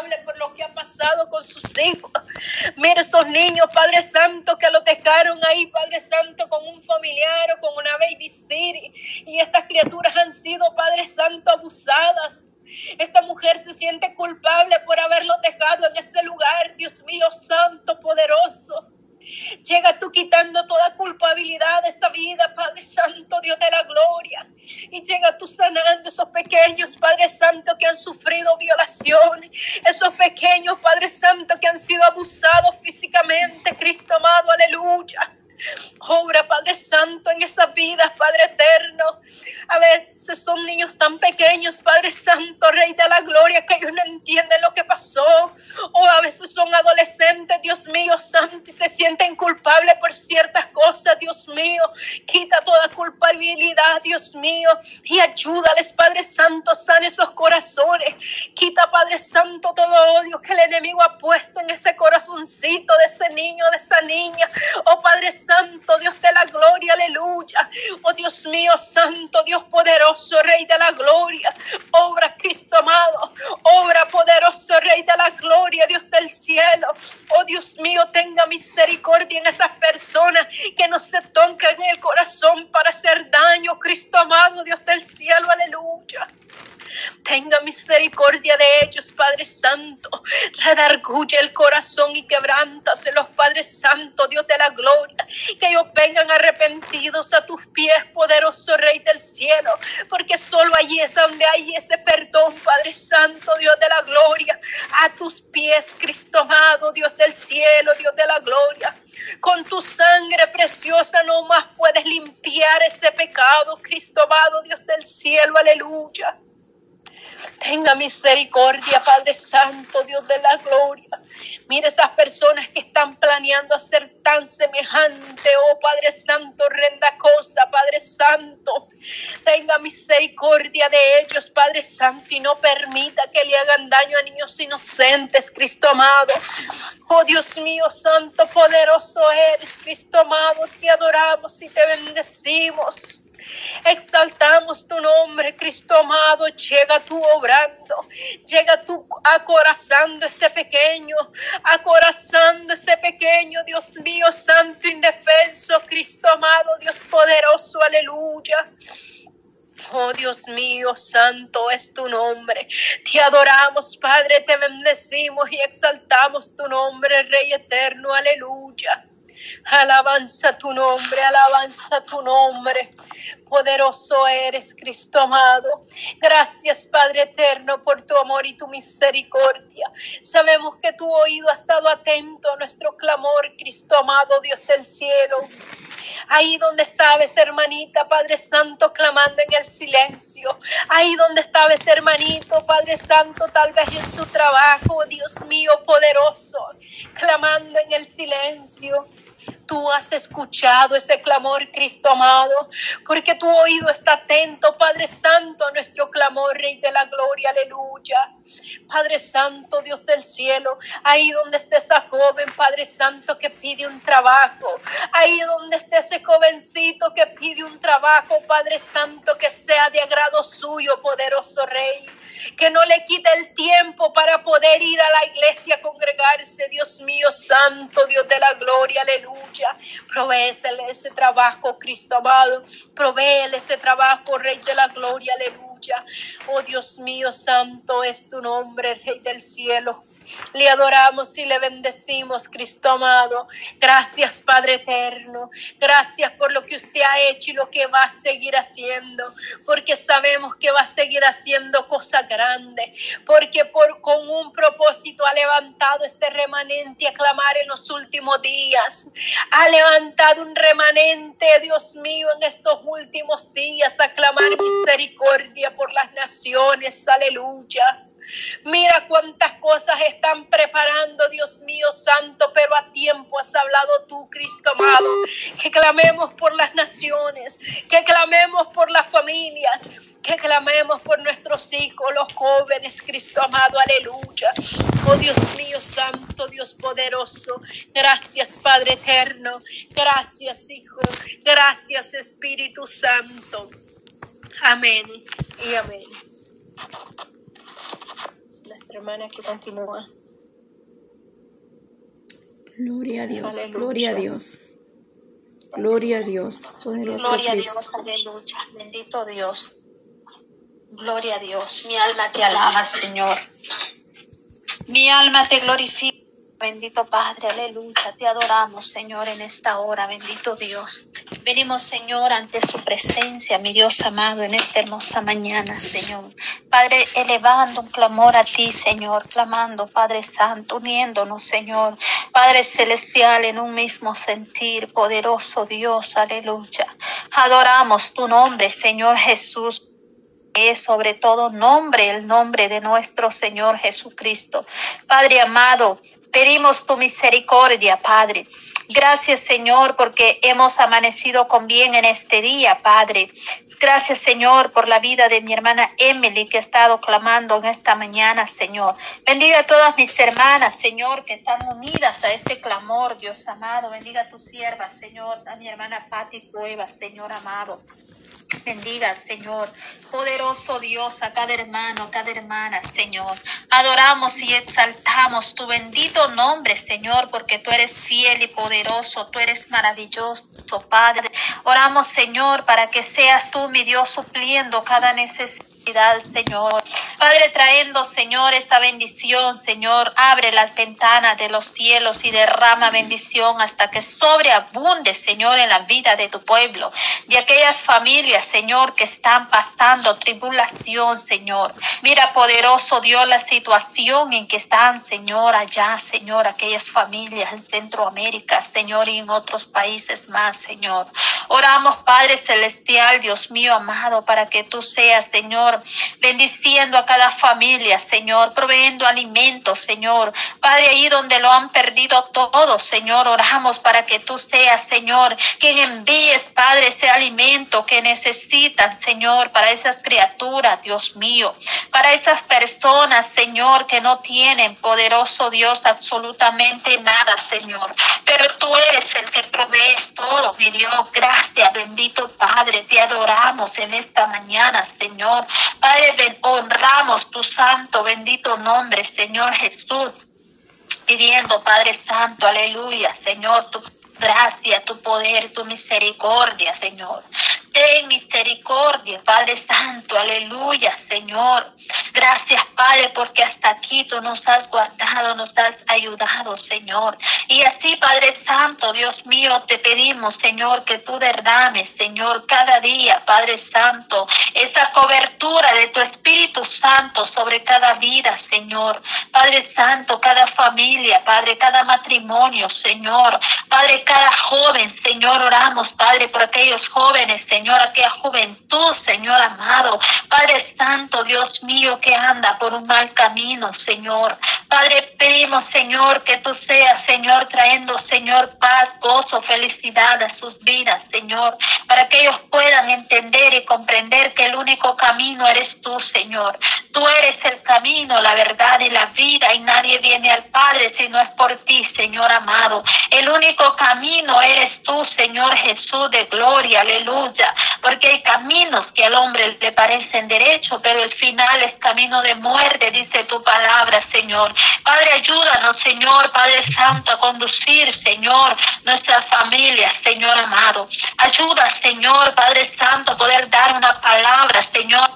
culpable por lo que ha pasado con sus hijos. Mire esos niños, Padre Santo, que los dejaron ahí, Padre Santo, con un familiar o con una baby city. Y estas criaturas han sido, Padre Santo, abusadas. Esta mujer se siente culpable por haberlo dejado en ese lugar, Dios mío, santo, poderoso. Llega tú quitando toda culpabilidad de esa vida, Padre Santo, Dios de la gloria. Y llega tú sanando esos pequeños, Padre Santo, que han sufrido violación. Esos pequeños, Padre Santo, que han sido abusados físicamente. Cristo amado, aleluya. Obra, Padre Santo, en esas vidas, Padre eterno. A veces son niños tan pequeños, Padre Santo, Rey de la Gloria, que ellos no entienden lo que pasó. O a veces son adolescentes, Dios mío, Santo, y se sienten culpables por ciertas cosas, Dios mío. Quita toda culpabilidad, Dios mío, y ayúdales, Padre Santo, sana esos corazones. Quita, Padre Santo, todo odio que el enemigo ha puesto en ese corazoncito de ese niño, de esa niña. Oh Padre Santo Santo, Dios de la gloria, aleluya. Oh Dios mío, Santo, Dios poderoso, Rey de la gloria. Obra Cristo amado, obra poderoso, Rey de la gloria, Dios del cielo. Oh Dios mío, tenga misericordia en esas personas que no se tocan en el corazón para hacer daño, Cristo amado, Dios del cielo, aleluya. Tenga misericordia de ellos, Padre Santo. Redarguye el corazón y los Padre Santo, Dios de la gloria. Que ellos vengan arrepentidos a tus pies, poderoso Rey del cielo. Porque solo allí es donde hay ese perdón, Padre Santo, Dios de la gloria. A tus pies, Cristo amado, Dios del cielo, Dios de la gloria. Con tu sangre preciosa no más puedes limpiar ese pecado, Cristo amado, Dios del cielo, aleluya. Tenga misericordia, Padre Santo, Dios de la gloria. Mire esas personas que están planeando hacer tan semejante, oh Padre Santo, renda cosa, Padre Santo. Tenga misericordia de ellos, Padre Santo, y no permita que le hagan daño a niños inocentes, Cristo amado. Oh Dios mío, Santo, poderoso eres, Cristo amado, te adoramos y te bendecimos. Exaltamos tu nombre, Cristo amado. Llega tú obrando, llega tú acorazando ese pequeño, acorazando ese pequeño, Dios mío, santo, indefenso, Cristo amado, Dios poderoso, aleluya. Oh Dios mío, santo es tu nombre. Te adoramos, Padre, te bendecimos y exaltamos tu nombre, Rey eterno, aleluya. Alabanza tu nombre, alabanza tu nombre. Poderoso eres, Cristo amado. Gracias, Padre eterno, por tu amor y tu misericordia. Sabemos que tu oído ha estado atento a nuestro clamor, Cristo amado, Dios del cielo. Ahí donde estaba esa hermanita, Padre Santo, clamando en el silencio. Ahí donde estaba ese hermanito, Padre Santo, tal vez en su trabajo, Dios mío, poderoso, clamando en el silencio. Tú has escuchado ese clamor, Cristo amado, porque tu oído está atento, Padre Santo, a nuestro clamor, Rey de la Gloria, aleluya. Padre Santo, Dios del cielo, ahí donde esté esa joven, Padre Santo, que pide un trabajo, ahí donde esté ese jovencito que pide un trabajo, Padre Santo, que sea de agrado suyo, poderoso Rey que no le quite el tiempo para poder ir a la iglesia a congregarse. Dios mío, santo, Dios de la gloria, aleluya. Provéesele ese trabajo, Cristo amado. Provéele ese trabajo, Rey de la gloria, aleluya. Oh Dios mío, santo es tu nombre, Rey del cielo. Le adoramos y le bendecimos, Cristo amado. Gracias, Padre eterno. Gracias por lo que usted ha hecho y lo que va a seguir haciendo. Porque sabemos que va a seguir haciendo cosas grandes. Porque por, con un propósito ha levantado este remanente a clamar en los últimos días. Ha levantado un remanente, Dios mío, en estos últimos días a clamar misericordia por las naciones. Aleluya. Mira cuántas cosas están preparando, Dios mío santo, pero a tiempo has hablado tú, Cristo amado. Que clamemos por las naciones, que clamemos por las familias, que clamemos por nuestros hijos, los jóvenes, Cristo amado, aleluya. Oh Dios mío santo, Dios poderoso, gracias Padre eterno, gracias Hijo, gracias Espíritu Santo. Amén y amén. Nuestra hermana que continúa. Gloria a Dios, gloria a Dios. Gloria a Dios, poderoso Gloria a Dios, aleluya. Bendito Dios. Gloria a Dios. Mi alma te alaba, Señor. Mi alma te glorifica. Bendito Padre, aleluya. Te adoramos, Señor, en esta hora. Bendito Dios. Venimos, Señor, ante su presencia, mi Dios amado, en esta hermosa mañana, Señor. Padre, elevando un clamor a ti, Señor, clamando, Padre Santo, uniéndonos, Señor. Padre Celestial, en un mismo sentir, poderoso Dios, aleluya. Adoramos tu nombre, Señor Jesús es sobre todo nombre, el nombre de nuestro Señor Jesucristo. Padre amado, Pedimos tu misericordia, Padre. Gracias, Señor, porque hemos amanecido con bien en este día, Padre. Gracias, Señor, por la vida de mi hermana Emily que ha estado clamando en esta mañana, Señor. Bendiga a todas mis hermanas, Señor, que están unidas a este clamor, Dios amado. Bendiga a tu sierva, Señor, a mi hermana Patti Cuevas, Señor amado. Bendiga, Señor, poderoso Dios, a cada hermano, cada hermana, Señor. Adoramos y exaltamos tu bendito nombre, Señor, porque tú eres fiel y poderoso, tú eres maravilloso, Padre. Oramos, Señor, para que seas tú, mi Dios, supliendo cada necesidad Señor. Padre, trayendo, Señor, esa bendición, Señor, abre las ventanas de los cielos y derrama bendición hasta que sobreabunde, Señor, en la vida de tu pueblo, de aquellas familias, Señor, que están pasando tribulación, Señor. Mira, poderoso Dios, la situación en que están, Señor, allá, Señor, aquellas familias en Centroamérica, Señor, y en otros países más, Señor. Oramos, Padre Celestial, Dios mío amado, para que tú seas, Señor, bendiciendo a cada familia, Señor, proveyendo alimentos, Señor. Padre, ahí donde lo han perdido todo, Señor, oramos para que tú seas, Señor, quien envíes, Padre, ese alimento que necesitan, Señor, para esas criaturas, Dios mío, para esas personas, Señor, que no tienen, poderoso Dios, absolutamente nada, Señor. Pero tú eres el que provees todo, mi Dios. Gracias, bendito Padre, te adoramos en esta mañana, Señor. Padre, honramos tu santo, bendito nombre, Señor Jesús, pidiendo, Padre Santo, aleluya, Señor, tu gracia, tu poder, tu misericordia, Señor. Ten misericordia, Padre Santo, aleluya, Señor. Gracias, Padre, porque hasta aquí tú nos has guardado, nos has ayudado, Señor. Y así, Padre Santo, Dios mío, te pedimos, Señor, que tú derrames, Señor, cada día, Padre Santo, esa cobertura de tu Espíritu Santo sobre cada vida, Señor. Padre Santo, cada familia, Padre, cada matrimonio, Señor. Padre, cada joven, Señor, oramos, Padre, por aquellos jóvenes, Señor, aquella juventud, Señor amado. Padre Santo, Dios mío, que anda por un mal camino, Señor. Padre, pedimos, Señor, que tú seas, Señor, trayendo, Señor, paz, gozo, felicidad a sus vidas, Señor, para que ellos puedan entender y comprender que el único camino eres tú, Señor. Tú eres el camino, la verdad y la vida, y nadie viene al Padre si no es por ti, Señor amado. El único camino eres tú, Señor Jesús de gloria, aleluya, porque hay caminos que al hombre le parecen derechos, pero el final es camino de muerte, dice tu palabra, Señor. Padre, ayúdanos, Señor, Padre Santo, a conducir, Señor, nuestras familias, Señor amado. Ayuda, Señor, Padre Santo, a poder dar una palabra, Señor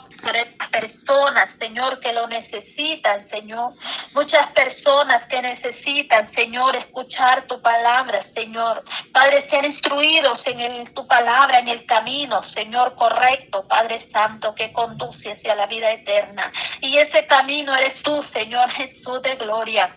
personas, Señor, que lo necesitan, Señor. Muchas personas que necesitan, Señor, escuchar tu palabra, Señor. Padre, ser instruidos en tu palabra, en el camino, Señor, correcto, Padre Santo, que conduce hacia la vida eterna. Y ese camino eres tú, Señor Jesús de gloria.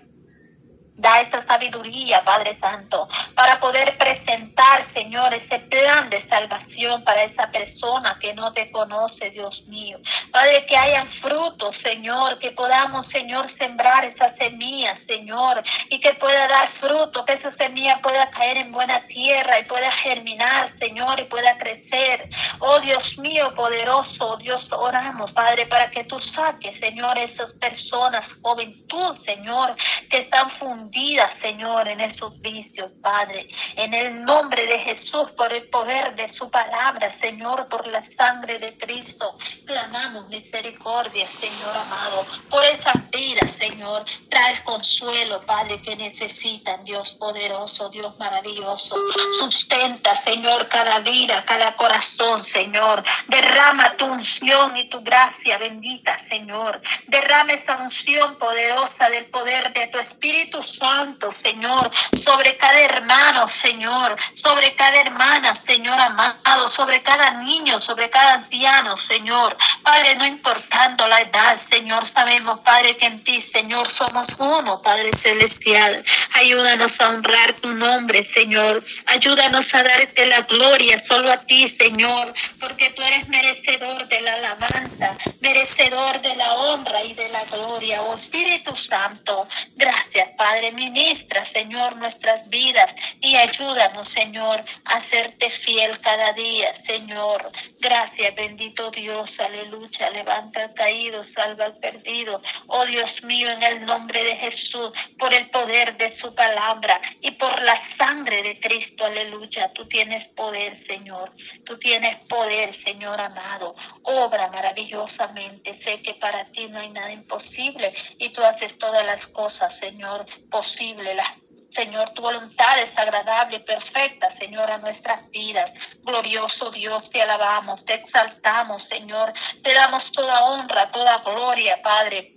Da esa sabiduría, Padre Santo, para poder presentar, Señor, ese plan de salvación para esa persona que no te conoce, Dios mío. Padre, que hayan frutos, Señor, que podamos, Señor, sembrar esa semilla, Señor, y que pueda dar fruto, que esa semilla pueda caer en buena tierra y pueda germinar, Señor, y pueda crecer. Oh Dios mío, poderoso, Dios, oramos, Padre, para que tú saques, Señor, esas personas, juventud, Señor, que están fundidas, Señor, en esos vicios, Padre. En el nombre de Jesús, por el poder de su palabra, Señor, por la sangre de Cristo, clamamos misericordia, Señor amado, por esas vidas, Señor. Trae consuelo, Padre, que necesitan, Dios poderoso, Dios maravilloso. Sustenta, Señor, cada vida, cada corazón, Señor. Derrama tu unción y tu gracia bendita, Señor. Derrama esa unción poderosa del poder de tu Espíritu Santo, Señor, sobre cada hermano, Señor, sobre cada hermana, Señor amado, sobre cada niño, sobre cada anciano, Señor. Padre, no importando la edad, Señor, sabemos, Padre, que en ti, Señor, somos uno, Padre Celestial. Ayúdanos a honrar tu nombre, Señor. Ayúdanos a darte la gloria solo a ti, Señor, porque tú eres merecedor de la alabanza, merecedor de la honra y de la gloria. Oh Espíritu Santo, gracias, Padre. Ministra, Señor, nuestras vidas y ayúdanos, Señor, a serte fiel cada día, Señor. Gracias, bendito Dios. Aleluya. Levanta al caído, salva al perdido. Oh Dios mío, en el nombre de Jesús, por el poder de su palabra y por la sangre de Cristo. Aleluya. Tú tienes poder, Señor. Tú tienes poder, Señor amado. Obra maravillosamente. Sé que para ti no hay nada imposible y tú haces todas las cosas, Señor, posible. Las Señor, tu voluntad es agradable perfecta, Señor, a nuestras vidas. Glorioso Dios, te alabamos, te exaltamos, Señor. Te damos toda honra, toda gloria, Padre.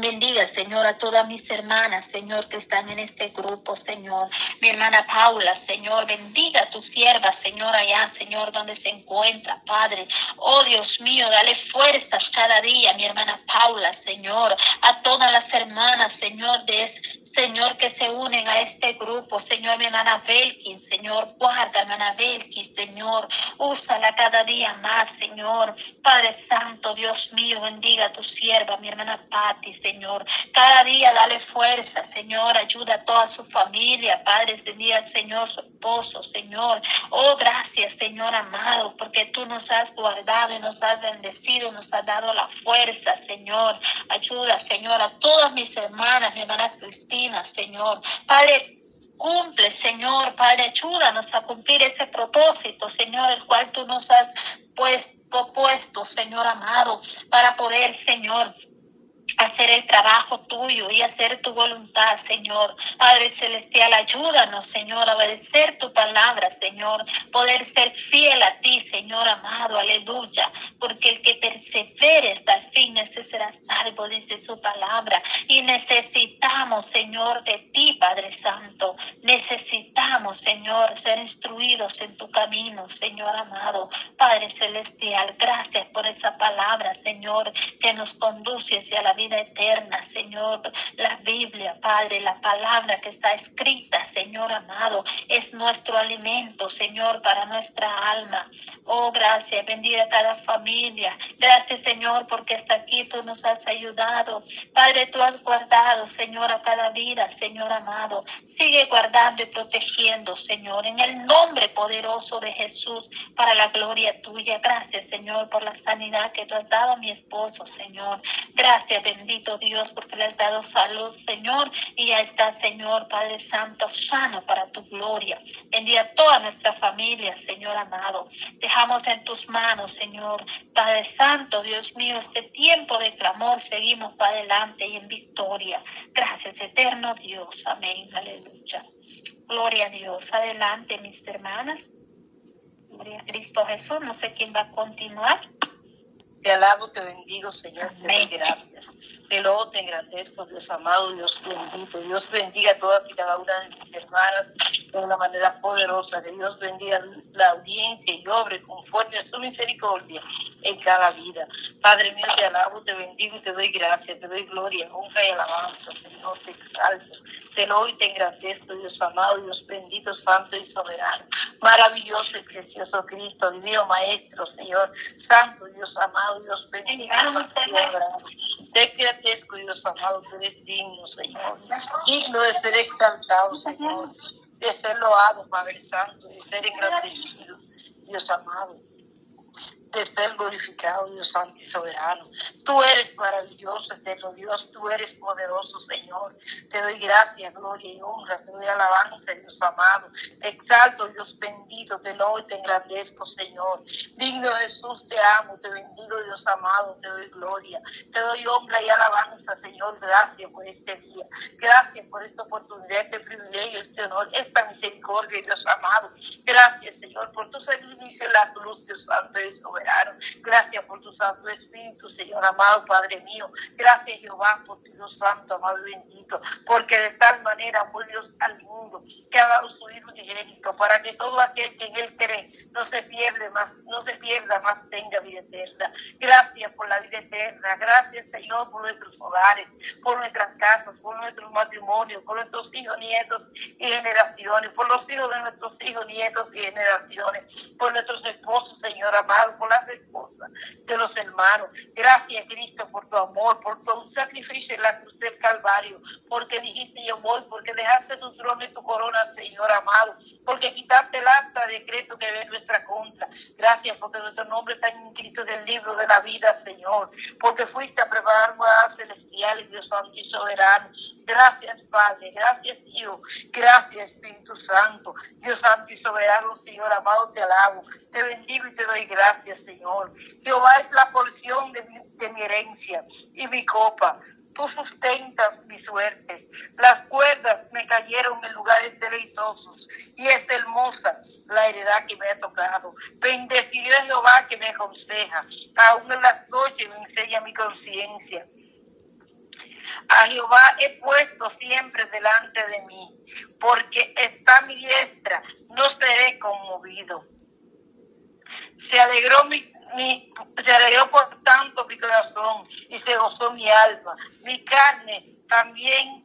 Bendiga, Señor, a todas mis hermanas, Señor, que están en este grupo, Señor. Mi hermana Paula, Señor, bendiga a tu sierva, Señor, allá, Señor, donde se encuentra, Padre. Oh, Dios mío, dale fuerzas cada día, mi hermana Paula, Señor. A todas las hermanas, Señor, de Señor, que se unen a este grupo. Señor, mi hermana Belkin, Señor, guarda, hermana Belkin, Señor. Úsala cada día más, Señor. Padre Santo, Dios mío, bendiga a tu sierva, mi hermana Patti, Señor. Cada día dale fuerza, Señor. Ayuda a toda su familia, Padre. Bendiga, Señor, su esposo, Señor. Oh, gracias, Señor amado, porque tú nos has guardado y nos has bendecido, nos has dado la fuerza, Señor. Ayuda, Señor, a todas mis hermanas, mi hermana Cristina Señor. Padre, cumple, Señor, Padre, ayúdanos a cumplir ese propósito, Señor, el cual tú nos has puesto, puesto, Señor amado, para poder, Señor, hacer el trabajo tuyo y hacer tu voluntad, Señor. Padre Celestial, ayúdanos, Señor, a obedecer tu palabra, Señor. Poder ser fiel a ti, Señor amado, aleluya. Porque el que persevere hasta el fin, ese será salvo, dice su palabra. Y necesitamos, Señor, de ti, Padre Santo. Necesitamos, Señor, ser instruidos en tu camino, Señor amado. Padre Celestial, gracias por esa palabra, Señor, que nos conduce hacia la vida eterna, Señor. La Biblia, Padre, la palabra que está escrita, Señor amado, es nuestro alimento, Señor, para nuestra alma. Oh, gracias, bendiga cada familia. Gracias, Señor, porque hasta aquí tú nos has ayudado. Padre, tú has guardado, Señor, a cada vida, Señor amado. Sigue guardando y protegiendo, Señor, en el nombre poderoso de Jesús, para la gloria tuya. Gracias, Señor, por la sanidad que tú has dado a mi esposo, Señor. Gracias, bendito Dios, porque le has dado salud, Señor, y ya está, Señor, Padre Santo, sano para tu gloria. Bendiga a toda nuestra familia, Señor amado. Dejamos en tus manos, Señor, Padre Santo, Dios mío, este tiempo de clamor seguimos para adelante y en victoria. Gracias, eterno Dios. Amén. Aleluya. Gloria a Dios. Adelante, mis hermanas. Gloria a Cristo Jesús. No sé quién va a continuar. Te alabo, te bendigo, Señor. Te gracias. Te lo te engrandezco, Dios amado, Dios bendito. Dios bendiga a todas y cada una de mis hermanas de una manera poderosa. Que Dios bendiga la audiencia y obre con fuerza su misericordia en cada vida. Padre mío, te alabo, te bendigo y te doy gracias, te doy gloria, honra y alabanza, Señor, te exalto. Te lo y te engrandezco, Dios amado, Dios bendito, santo y soberano. Maravilloso y precioso Cristo, divino Maestro, Señor, santo, Dios amado, Dios bendito. Te agradezco, Dios amado, tú eres digno, Señor. Digno de ser exaltado, Señor. De ser loado, Padre Santo, de ser engrandecido, Dios amado. De ser glorificado, Dios Santo y soberano. Tú eres maravilloso, eterno Dios, tú eres poderoso, Señor. Te doy gracias, gloria y honra, te doy alabanza, Dios amado. Te exalto, Dios bendito, te lo y te engrandezco, Señor. Digno Jesús, te amo, te bendigo, Dios amado, te doy gloria. Te doy honra y alabanza, Señor. Gracias por este día. Gracias por esta oportunidad, este privilegio, este honor, esta misericordia, Dios amado. Gracias, Señor, por tu sacrificio en la cruz, Dios Santo y Gracias por tu Santo Espíritu, Señor amado, Padre mío. Gracias, Jehová, por tu Dios Santo, amado y bendito. Porque de tal manera amó Dios al mundo que ha dado su Hijo genérico para que todo aquel que en él cree no se pierda más, no se pierda más, tenga vida eterna. Gracias por la vida eterna. Gracias, Señor, por nuestros hogares, por nuestras casas, por nuestros matrimonios, por nuestros hijos, nietos y generaciones, por los hijos de nuestros hijos, nietos y generaciones, por nuestros esposos, Señor amado, las esposas de los hermanos. Gracias, Cristo, por tu amor, por tu sacrificio en la cruz del Calvario, porque dijiste yo voy, porque dejaste tu trono y tu corona, Señor amado, porque quitaste el acta de decreto que ve nuestra contra. Gracias, porque nuestro nombre está inscrito en el libro de la vida, Señor, porque fuiste a preparar moradas celestiales, Dios Santo y soberano. Gracias, Padre, gracias, Dios, gracias, Espíritu Santo, Dios Santo y soberano, Señor amado, te alabo, te bendigo y te doy gracias, Señor. Jehová es la porción de mi, herencia y mi copa. Tú sustentas mi suerte. Las cuerdas me cayeron en lugares deleitosos y es hermosa la heredad que me ha tocado. Bendeciré a Jehová que me aconseja. Aún en las noches me enseña mi conciencia. A Jehová he puesto siempre delante de mí, porque está mi diestra, no seré conmovido. Se alegró mi, mi, se alegró por tanto mi corazón y se gozó mi alma. Mi carne también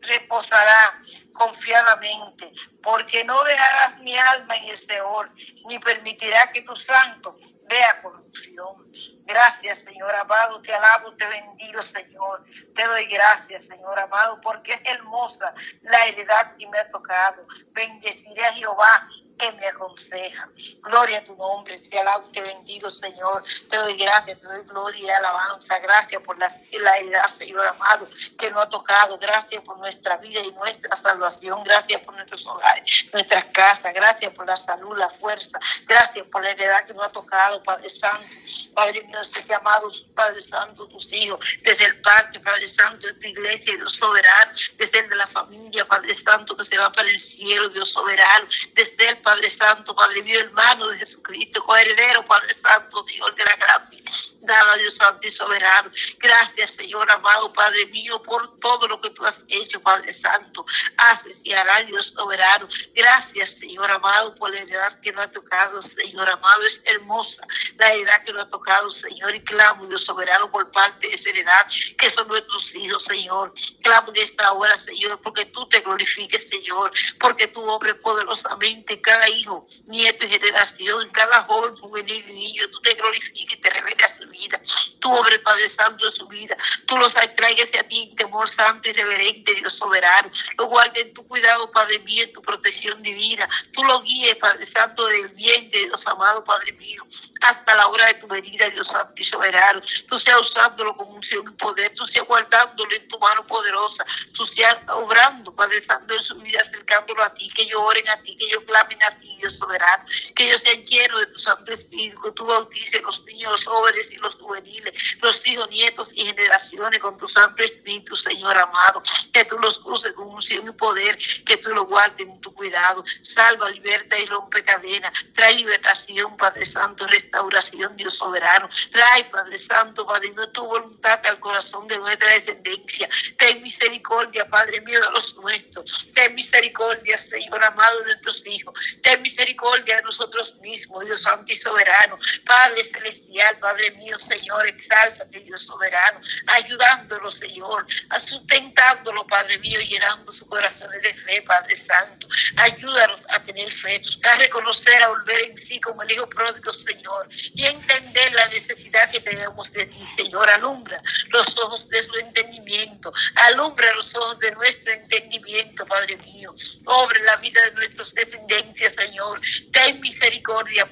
reposará confiadamente, porque no dejarás mi alma en el Señor, ni permitirá que tu santo vea corrupción. Gracias, Señor amado, te alabo, te bendigo, Señor. Te doy gracias, Señor amado, porque es hermosa la heredad que me ha tocado. Bendeciré a Jehová que me aconseja. Gloria a tu nombre, te alabo, te bendigo, Señor. Te doy gracias, te doy gloria y alabanza. Gracias por la, la edad, Señor amado, que nos ha tocado. Gracias por nuestra vida y nuestra salvación. Gracias por nuestros hogares, nuestras casas. Gracias por la salud, la fuerza. Gracias por la heredad que nos ha tocado, Padre Santo. Padre mío, este amados, Padre Santo, tus hijos, desde el parte, Padre Santo, de tu iglesia, Dios soberano, desde el de la familia, Padre Santo, que se va para el cielo, Dios soberano, desde el Padre Santo, Padre mío, hermano de Jesucristo, coheredero, Padre Santo, Dios de la gracia. Dada Dios Santo y soberano. Gracias, Señor amado, Padre mío, por todo lo que tú has hecho, Padre Santo. Haces y harás, Dios soberano. Gracias, Señor amado, por la edad que nos ha tocado, Señor amado. Es hermosa la edad que nos ha tocado, Señor. Y clamo, Dios soberano, por parte de esa heredad que son nuestros hijos, Señor. Clamo en esta hora, Señor, porque tú te glorifiques, Señor. Porque tú obres poderosamente en cada hijo, nieto y generación, en cada joven, juvenil y niño. Tú te glorifiques, te revelas su vida. Tú obres, Padre Santo, de su vida. Tú los traigas a ti en temor santo y reverente, Dios soberano. Lo guardes en tu cuidado, Padre mío, en tu protección divina. Tú lo guíes, Padre Santo, del bien de Dios amado, Padre mío hasta la hora de tu venida, Dios Santo y soberano. Tú seas usándolo con unción y poder, tú seas guardándolo en tu mano poderosa, tú seas obrando, Padre Santo, en su vida, acercándolo a ti, que ellos oren a ti, que ellos clamen a ti, Dios soberano, que ellos sean llenos de tu Santo Espíritu, que tú bautices los niños, los jóvenes y los juveniles, los hijos, nietos y generaciones con tu Santo Espíritu, Señor amado, que tú los cruces con unción y poder, que tú los guardes en tu cuidado, salva, liberta y rompe cadenas, trae libertación, Padre Santo, restauración, Dios soberano. Trae, Padre Santo, Padre tu voluntad al corazón de nuestra descendencia. Ten misericordia, Padre mío, de los nuestros. Ten misericordia, Señor amado, de nuestros hijos. Ten misericordia de nosotros mismos, Dios Santo y soberano. Padre celestial, Padre mío, Señor, exáltate, Dios soberano, ayudándolo, Señor, sustentándolo, Padre mío, llenando su corazón de fe, Padre Santo. Ayúdanos a tener fe, a reconocer, a volver en sí como el Hijo pródigo, Señor, y entender la necesidad que tenemos de ti, Señor. Alumbra los ojos de su entendimiento, alumbra los ojos de nuestro entendimiento, Padre mío. Obre la vida de nuestros descendencias, Señor. Ten misericordia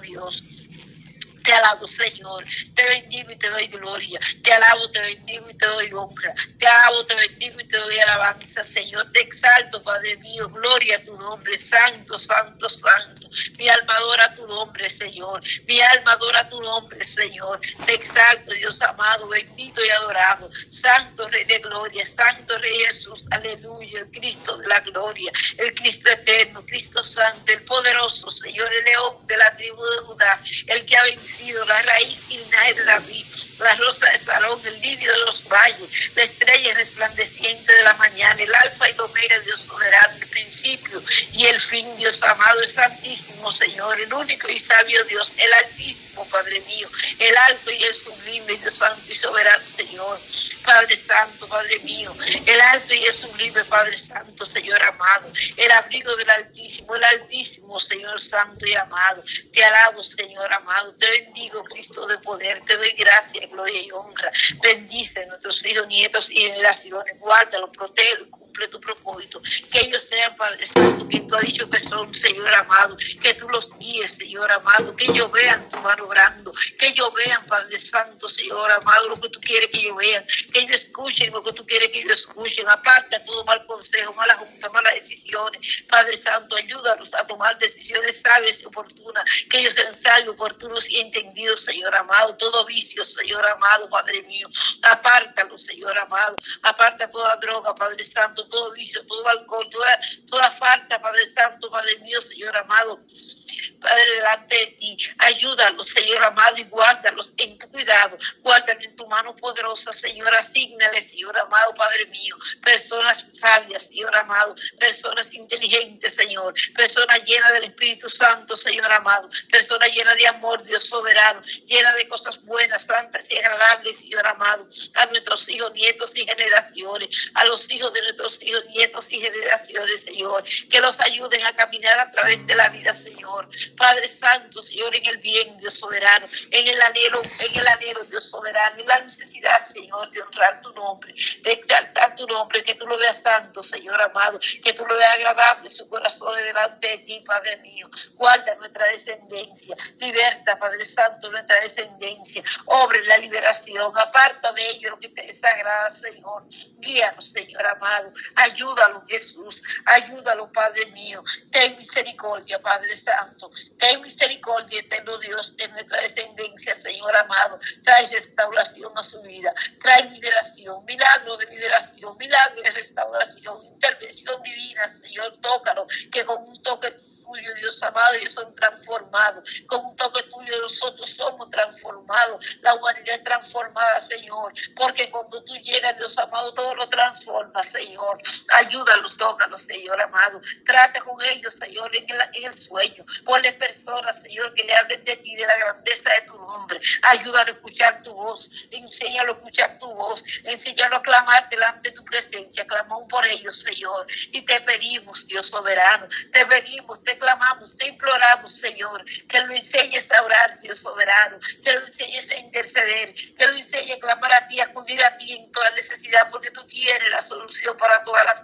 Dios. Te alabo, Señor. Te bendigo y te doy gloria. Te alabo, te bendigo y te doy honra. Te alabo, te bendigo y te doy alabanza, Señor. Te exalto, Padre mío. Gloria a tu nombre. Santo, santo, santo. Mi alma adora tu nombre, Señor. Mi alma adora tu nombre, Señor. Te exalto, Dios amado, bendito y adorado. Santo Rey de gloria, Santo Rey Jesús, aleluya, el Cristo de la gloria, el Cristo eterno, Cristo santo, el poderoso, Señor, el león de la tribu de Judá, el que ha vencido la raíz y de David la rosa de Salón, el lirio de los valles, la estrella resplandeciente de la mañana, el alfa y omega, Dios soberano, el principio y el fin, Dios amado, el santísimo Señor, el único y sabio Dios, el altísimo, Padre mío, el alto y el sublime, Dios santo y soberano, Señor. Padre Santo, Padre mío, el alto y el sublime, Padre Santo, Señor amado, el abrigo del Altísimo, el Altísimo, Señor Santo y amado. Te alabo, Señor amado, te bendigo, Cristo de poder, te doy gracia, gloria y honra. Bendice a nuestros hijos, nietos y generaciones, guárdalo, protege tu propósito. Que ellos sean, Padre Santo, que tú has dicho que son, Señor amado. Que tú los Señor amado. Que ellos vean tu mano obrando. Que ellos vean, Padre Santo, Señor amado, lo que tú quieres que ellos vean. Que ellos escuchen lo que tú quieres que ellos escuchen. Aparte todo mal consejo, mala junta, malas decisiones. Padre Santo, ayúdanos a tomar decisiones sabias y oportunas. Que ellos sean sabios, oportunos y entendidos, Señor amado. Todo vicio, Señor amado, Padre mío. Apártalo, Señor amado. Aparta toda droga, Padre Santo todo vicio, todo alcohol, toda, toda falta, Padre Santo, Padre mío, Señor amado. Padre, delante de ti. Ayúdalos, Señor amado, y guárdalos en tu cuidado. Guárdalos en tu mano poderosa, Señor. Asignale, Señor amado, Padre mío. Personas sabias, Señor amado. Personas inteligentes, Señor. Personas llenas del Espíritu Santo, Señor amado. Personas llenas de amor, Dios soberano. Llenas de cosas buenas, santas y agradables, Señor amado. A nuestros hijos, nietos y generaciones. A los hijos de nuestros hijos, nietos y generaciones, Señor. Que los ayuden a caminar a través de la vida, Señor. Padre Santo, Señor, en el bien, Dios soberano, en el anhelo, en el anhelo, Dios soberano, en la necesidad, Señor, de honrar tu nombre, de exaltar tu nombre, que tú lo veas santo, Señor amado, que tú lo veas agradable, su corazón delante de ti, Padre mío. Guarda nuestra descendencia, liberta, Padre Santo, nuestra descendencia, obre la liberación, aparta de ellos lo que te desagrada, Señor. Guíanos, Señor amado, ayúdalo, Jesús, ayúdalo, Padre mío. Ten misericordia, Padre Santo. Ten misericordia, eterno Dios, de nuestra descendencia, Señor amado. Trae restauración a su vida. Trae liberación, milagro de liberación, milagro de restauración, intervención divina, Señor. Tócalo, que con un toque tuyo, Dios amado, ellos son transformados. Con un toque tuyo, nosotros somos transformados. La humanidad es transformada, Señor. Porque cuando tú llegas, Dios amado, todo lo transforma, Señor. Ayúdalos, tócalos, Señor amado. Trata con ellos, Señor, en el, sueño. Ponle personas, Señor, que le hablen de ti, de la grandeza de tu nombre. Ayúdalo a escuchar tu voz. Enséñalo a escuchar tu voz. Enséñalo a clamar delante de tu presencia. Clamamos por ellos, Señor. Y te pedimos, Dios soberano. Te pedimos, te clamamos, te imploramos, Señor, que lo enseñes a orar, Dios soberano, que lo enseñes a interceder, que lo enseñes a clamar a ti, a acudir a ti en toda necesidad, porque tú tienes la solución para las cosas,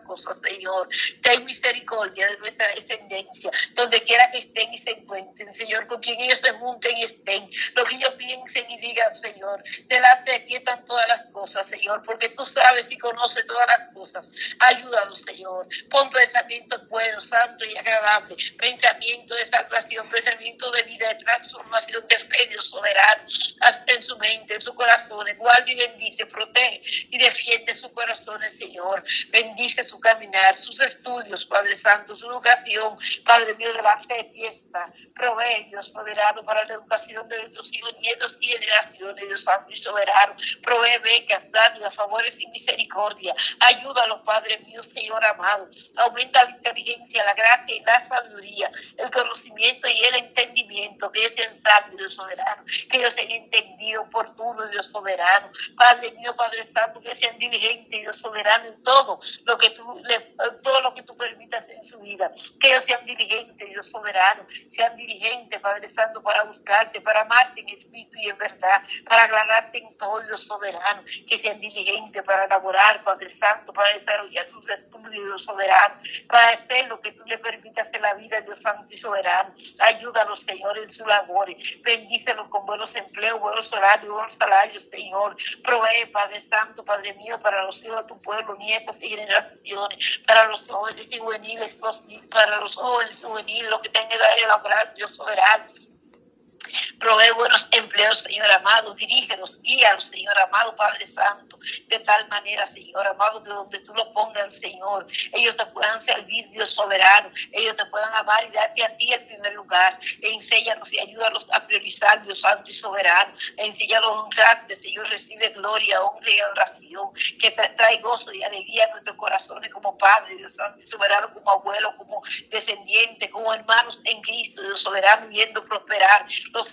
Señor. Ten misericordia de nuestra descendencia, donde quiera que estén y se encuentren, Señor, con quien ellos se monten y estén, lo que ellos piensen y digan, Señor, delante de ti están todas las cosas, Señor, porque tú sabes y conoces todas las cosas. Ayúdanos, Señor. Pon pensamientos buenos, santos y agradables pensamiento de salvación, de vida, de transformación, de fe, Dios soberano, hasta en su mente, en su corazón, guarda y bendice, protege y defiende su corazón, Señor. Bendice su caminar, sus estudios, Padre Santo, su educación, Padre mío, de la fe, fiesta, provee, Dios soberano, para la educación de nuestros hijos, nietos y generaciones, Dios Santo y soberano. Provee becas, dádivas, favores y misericordia. Ayúdalos, Padre mío, Señor amado. Aumenta la inteligencia, la gracia y la sabiduría el conocimiento y el entendimiento, que es el sabio Dios soberano, que ellos hayan entendido oportuno, Dios soberano. Padre mío, Padre Santo, que sean diligentes, Dios soberano, en todo lo que tú, todo lo que tú permitas en su vida, que ellos sean diligentes, Dios soberano, sean diligentes, Padre Santo, para buscarte, para amarte en espíritu y en verdad, para agradarte en todo lo soberano, que sean diligentes para elaborar, Padre Santo, para desarrollar sus estudios soberanos, para hacer lo que tú le permitas en la vida, Dios Santo y soberano. Ayúdanos, Señor, en su labor. Bendícelos con buenos empleos, buenos horarios, buenos salarios, Señor. Provee, Padre Santo, Padre mío, para los hijos de tu pueblo, nietos y generaciones, para los jóvenes y juveniles, para los jóvenes y juveniles, lo que tengan que dar laboral, Dios soberano Provee buenos empleos, Señor amado. Dirígenos, guíalos, Señor amado, Padre Santo. De tal manera, Señor amado, de donde tú lo pongas, Señor. Ellos te puedan servir, Dios soberano. Ellos te puedan amar y darte a ti el primer lugar. E y ayúdanos a priorizar, Dios Santo y soberano. E enséñanos a honrarte, Señor. Recibe gloria, honra y oración. Que te trae gozo y alegría a nuestros corazones como Padre, Dios Santo y soberano, como abuelo, como descendiente, como hermanos en Cristo, Dios soberano, viendo prosperar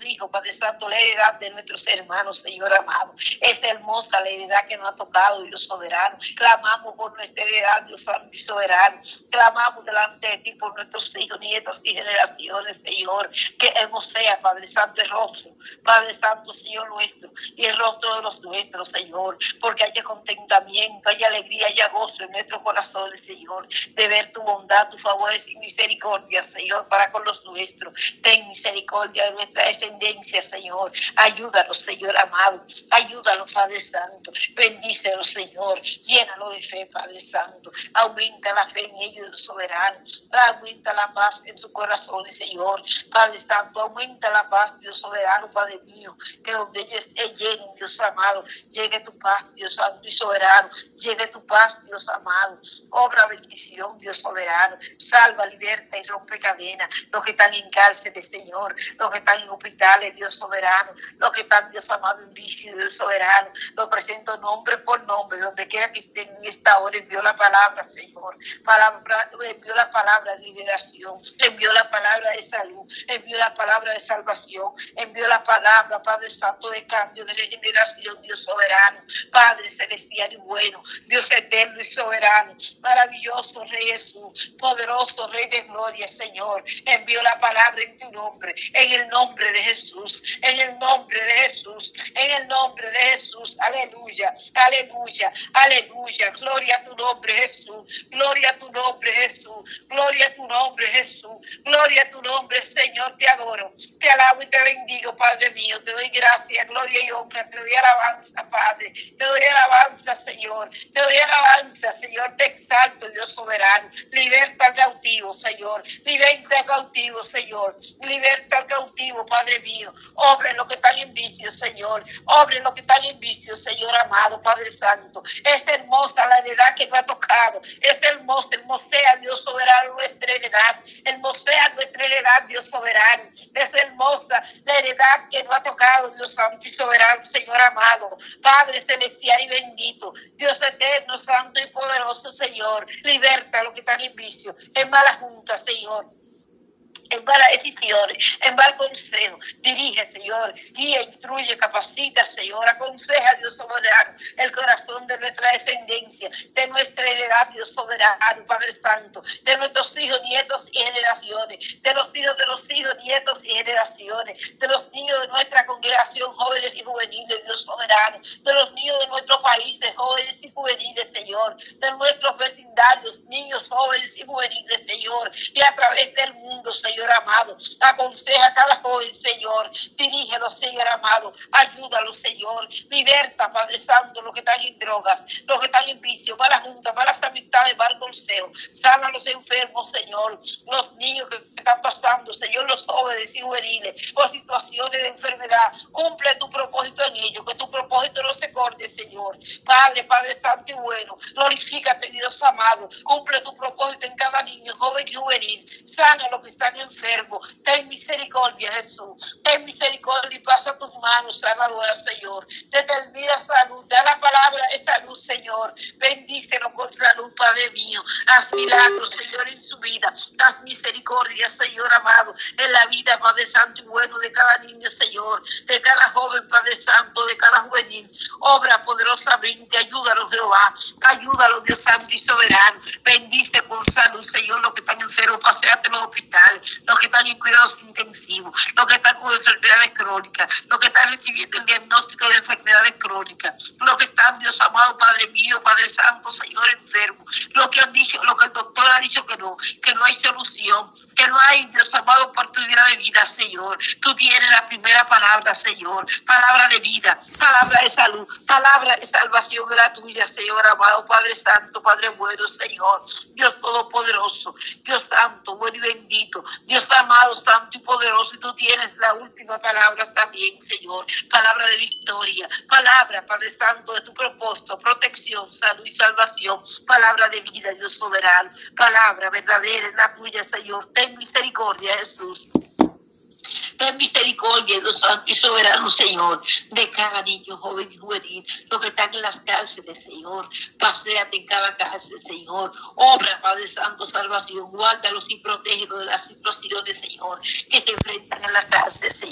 hijos, Padre Santo, la heredad de nuestros hermanos, Señor amado. Es hermosa la heredad que nos ha tocado, Dios soberano. Clamamos por nuestra heredad, Dios Santo y soberano. Clamamos delante de ti por nuestros hijos, nietos y generaciones, Señor. Que hemos sea, Padre Santo, el rostro, Padre Santo, Señor nuestro, y el rostro de los nuestros, Señor. Porque haya contentamiento, haya alegría, haya gozo en nuestros corazones, Señor. De ver tu bondad, tu favor y misericordia, Señor, para con los nuestros. Ten misericordia de nuestra descendencia, Señor. Ayúdalos, Señor amado. Ayúdalos, Padre Santo. Bendícelos, Señor. Llénalo de fe, Padre Santo. Aumenta la fe en ellos, soberano. Aumenta la paz en su corazón, Señor. Padre Santo, aumenta la paz, Dios soberano, Padre mío. Que donde ellos lleguen, Dios amado, llegue tu paz, Dios santo y soberano. Llegue tu paz, Dios amado. Obra bendición, Dios soberano. Salva, liberta y rompe cadenas. Los que están en cárceles, Señor. Los que están en hospitales, Dios soberano. Los que están, Dios amado, en vicio, Dios soberano. Lo presento nombre por nombre. Donde quiera que estén en esta hora, envió la palabra, Señor. Palabra, envió la palabra de liberación. Envió la palabra de salud. Envió la palabra de salvación. Envió la palabra, Padre Santo, de cambio, de regeneración, Dios soberano. Padre celestial y bueno. Dios eterno y soberano, maravilloso Rey Jesús, poderoso Rey de gloria, Señor. Envío la palabra en tu nombre, en el nombre de Jesús, en el nombre de Jesús, en el nombre de Jesús. Aleluya, aleluya, aleluya. Gloria a tu nombre, Jesús. Gloria a tu nombre, Jesús. Gloria a tu nombre, Jesús. Gloria a tu nombre, Señor. Te adoro, te alabo y te bendigo, Padre mío. Te doy gracias, gloria y honra. Te doy alabanza, Padre. Te doy alabanza, Señor. Te doy alabanza, Señor. Te exalto, Dios soberano. Liberta al cautivo, Señor. Liberta al cautivo, Señor. Liberta al cautivo, Padre mío. Obre lo que están en vicio, Señor. Obre lo que están en vicio, Señor amado, Padre Santo. Es hermosa la heredad que me ha tocado. Es hermosa, hermosea, Padre celestial y bendito. En vicio, malas juntas, malas amistades, mal consejo. Sana a los enfermos, Señor. Los niños que están pasando, Señor, los jóvenes y juveniles, por situaciones de enfermedad. Cumple tu propósito en ellos, que tu propósito no se corte, Señor. Padre, Padre Santo y bueno. Glorifícate, Dios amado. Cumple tu propósito en cada niño, joven y juvenil. Sana a los que están en enfermo. Ten misericordia, Jesús. Ten misericordia y pasa tus manos, salvadora, Señor. Determina salud. Da la palabra de salud, Señor. Bendícelo con salud, Padre mío. Haz milagros, Señor, en su vida. Haz misericordia, Señor amado, en la vida, Padre Santo y bueno, de cada niño, Señor. De cada joven, Padre Santo, de cada juvenil. Obra poderosamente. Ayúdalo, Jehová. Ayúdalo, Dios Santo y soberano. Bendice con salud, Señor, los que están enfermos. Paseate en los hospitales los que están en cuidados crónicas, los que están recibiendo el diagnóstico de crónicas, los que están, Dios amado, Padre mío, Padre Santo, Señor enfermo, los que han dicho, lo que el doctor ha dicho que no, que no hay solución, no hay, Dios amado, oportunidad de vida, Señor. Tú tienes la primera palabra, Señor, palabra de vida, palabra de salud, palabra de salvación gratuita, Señor, amado Padre Santo, Padre bueno, Señor, Dios Todopoderoso, Dios Santo, bueno y bendito, Dios amado, Santo y poderoso, y tú tienes la última palabra también, Señor, palabra de victoria, palabra, Padre Santo, de tu propósito, protección, salud y salvación, palabra de vida, Dios soberano, palabra verdadera, es la tuya, Señor, ten misericordia, Jesús. Ten misericordia, Dios Santo y soberano, Señor, de cada niño, joven y juvenil, los que están en las cárceles, Señor. Paseate en cada cárcel, Señor. Obra, Padre Santo, salvación. Guárdalos y protégelos de las situaciones, Señor, que se enfrentan en las cárcel, Señor.